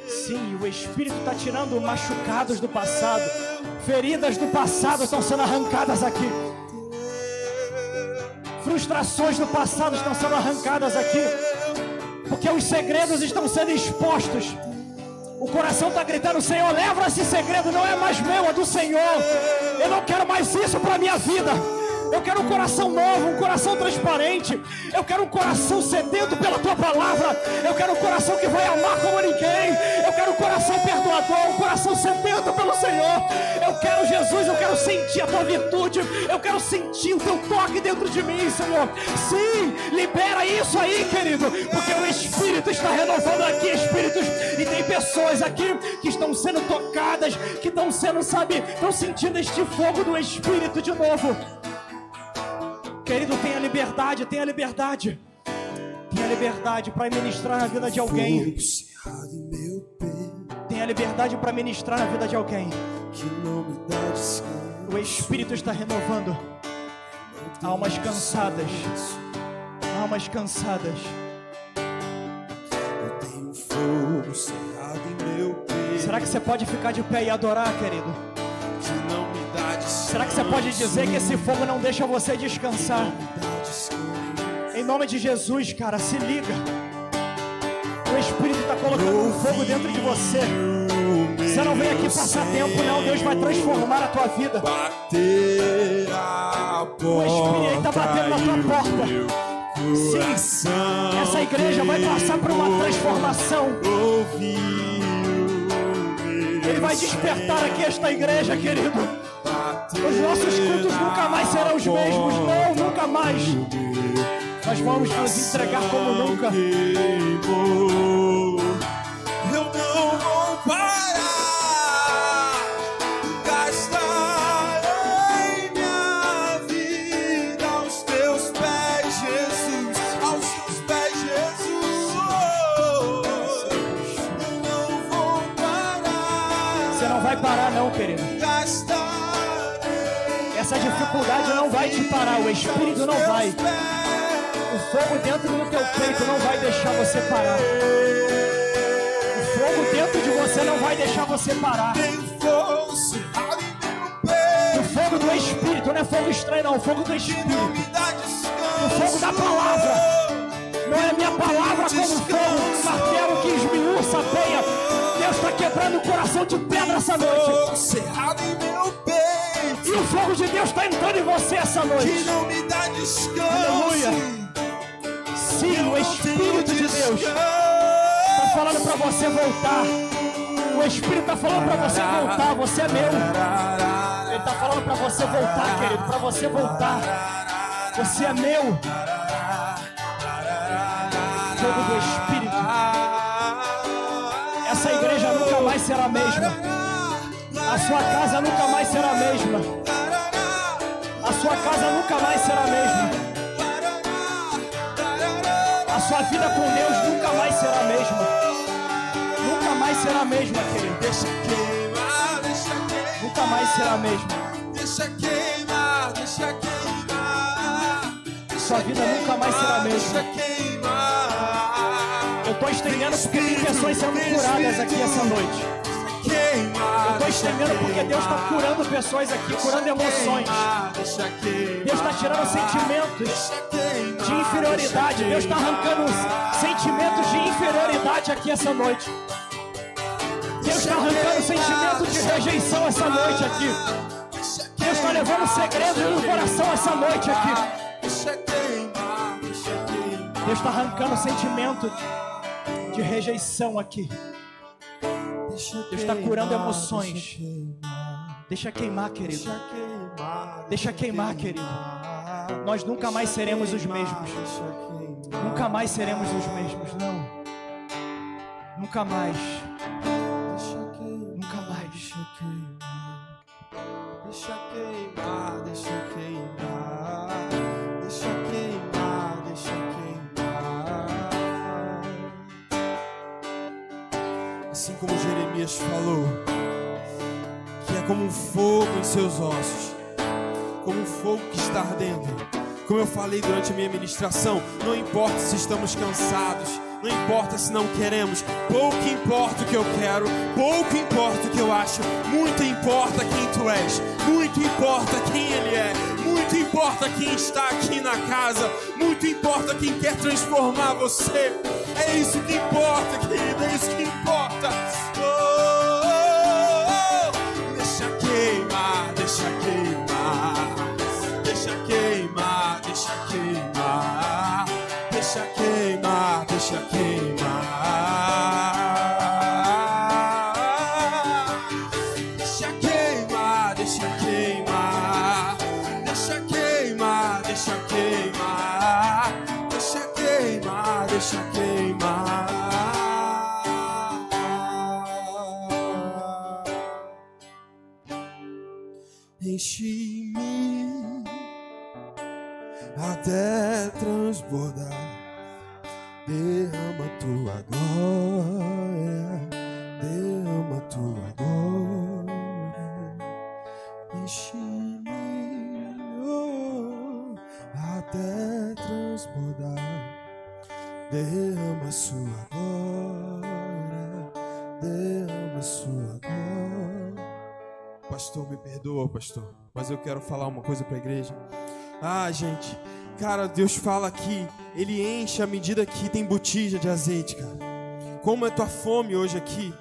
Sim, o Espírito está tirando machucados do passado. Feridas do passado estão sendo arrancadas aqui. Frustrações do passado estão sendo arrancadas aqui. Porque os segredos estão sendo expostos. O coração está gritando: Senhor, leva esse segredo, não é mais meu, é do Senhor. Eu não quero mais isso para minha vida. Eu quero um coração novo, um coração transparente. Eu quero um coração sedento pela tua palavra. Eu quero um coração que vai amar como ninguém. Eu quero um coração perdoador, um coração sedento pelo Senhor. Eu quero Jesus, eu quero sentir a tua virtude. Eu quero sentir o teu toque dentro de mim, Senhor. Sim, libera isso aí, querido, porque o Espírito está renovando aqui espíritos e tem pessoas aqui que estão sendo tocadas, que estão sendo, sabe, estão sentindo este fogo do Espírito de novo. Querido, tenha liberdade, tenha liberdade. Tenha liberdade para ministrar na vida de alguém. Tenha liberdade para ministrar na vida de alguém. O Espírito está renovando almas cansadas. Almas cansadas. Eu tenho fogo cerrado em meu peito Será que você pode ficar de pé e adorar, querido? Será que você pode dizer que esse fogo não deixa você descansar? Em nome de Jesus, cara, se liga. O Espírito está colocando um fogo dentro de você. Você não vem aqui passar tempo, não. Deus vai transformar a tua vida. O Espírito está batendo na tua porta. Sim, Essa igreja vai passar por uma transformação. Ele vai despertar aqui esta igreja, querido. Os nossos cultos nunca mais serão os mesmos. Não, nunca mais. Nós vamos nos entregar como nunca. Eu não vou parar, dificuldade não vai te parar. O Espírito não vai. O fogo dentro do teu peito não vai deixar você parar. O fogo dentro de você não vai deixar você parar. O fogo do Espírito não é fogo estranho, não. O fogo do Espírito. O fogo da palavra. Não é minha palavra como fogo, martelo que esmiuça a peia. Deus está quebrando o coração de pedra essa noite. E o fogo de Deus está entrando em você essa Que noite. não me dá descanso. Aleluia. Sim, o Espírito de Deus está falando para você voltar. O Espírito está falando para você voltar. Você é meu. Ele está falando para você voltar, querido. Para você voltar. Você é meu. Fogo do Espírito. Essa igreja nunca mais será a mesma. A sua casa nunca mais será a mesma. A sua casa nunca mais será a mesma. A sua vida com Deus nunca mais será a mesma. Nunca mais será a mesma, querido. Deixa queimar, deixa queimar. Nunca mais será a mesma. Deixa queimar, deixa queimar. Sua vida nunca mais será a mesma. Deixa queimar. Eu estou estendendo porque tem pessoas sendo curadas aqui essa noite. Eu estou estendendo porque Deus está curando pessoas aqui, curando emoções. Deus está tirando sentimentos de inferioridade. Deus está arrancando sentimentos de inferioridade aqui essa noite. Deus está arrancando sentimentos de rejeição essa noite aqui. Deus está levando segredos no coração essa noite aqui. Deus está arrancando sentimento de rejeição aqui. Deus está curando emoções. Deixa queimar. Querido. Deixa queimar. Querido. Nós nunca mais seremos os mesmos. Nunca mais seremos os mesmos, não. Nunca mais. Como Jeremias falou, que é como um fogo em seus ossos, como um fogo que está ardendo. Como eu falei durante a minha ministração, não importa se estamos cansados, não importa se não queremos, pouco importa o que eu quero, pouco importa o que eu acho, muito importa quem tu és, muito importa quem ele é, muito importa quem está aqui na casa, muito importa quem quer transformar você. É isso que importa, querido, é isso que importa. Até transbordar. Derrama tua glória, derrama tua glória. Enche-me oh, até transbordar. Derrama sua glória, derrama sua glória. Pastor, me perdoa, pastor, mas eu quero falar uma coisa para a igreja. Ah, gente, cara, Deus fala que Ele enche à medida que tem botija de azeite, cara. Como é tua fome hoje aqui?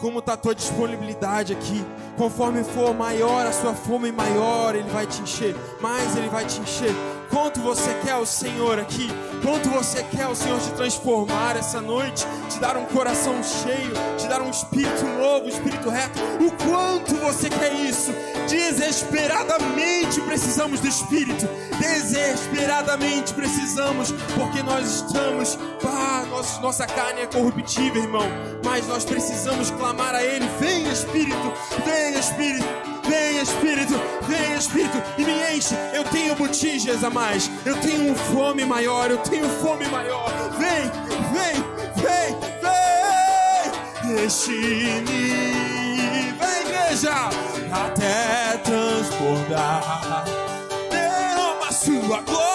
Como tá a tua disponibilidade aqui? Conforme for maior a sua fome, maior Ele vai te encher, mais Ele vai te encher. Quanto você quer o Senhor aqui, quanto você quer o Senhor te transformar essa noite, te dar um coração cheio, te dar um espírito novo, um espírito reto. O quanto você quer isso? Desesperadamente precisamos do Espírito, desesperadamente precisamos, porque nós estamos, ah, nossa, carne é corruptível, irmão, mas nós precisamos clamar a Ele: vem Espírito, vem Espírito, vem Espírito, vem Espírito, e me enche. Eu tenho botijas a mais, eu tenho fome maior, eu tenho fome maior. Vem, vem, vem, vem, enche-me, vem, igreja, até transbordar. Derrama sua glória,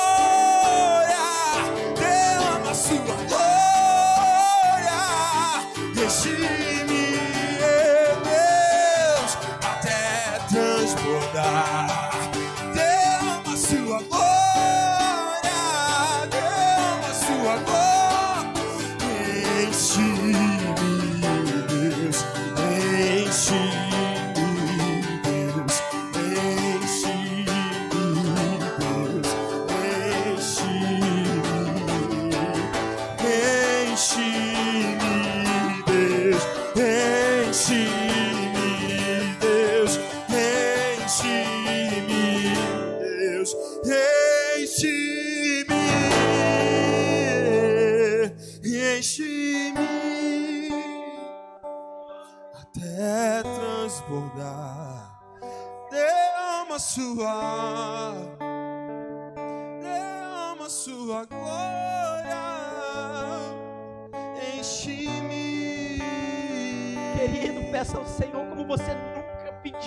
peça ao Senhor como você nunca pediu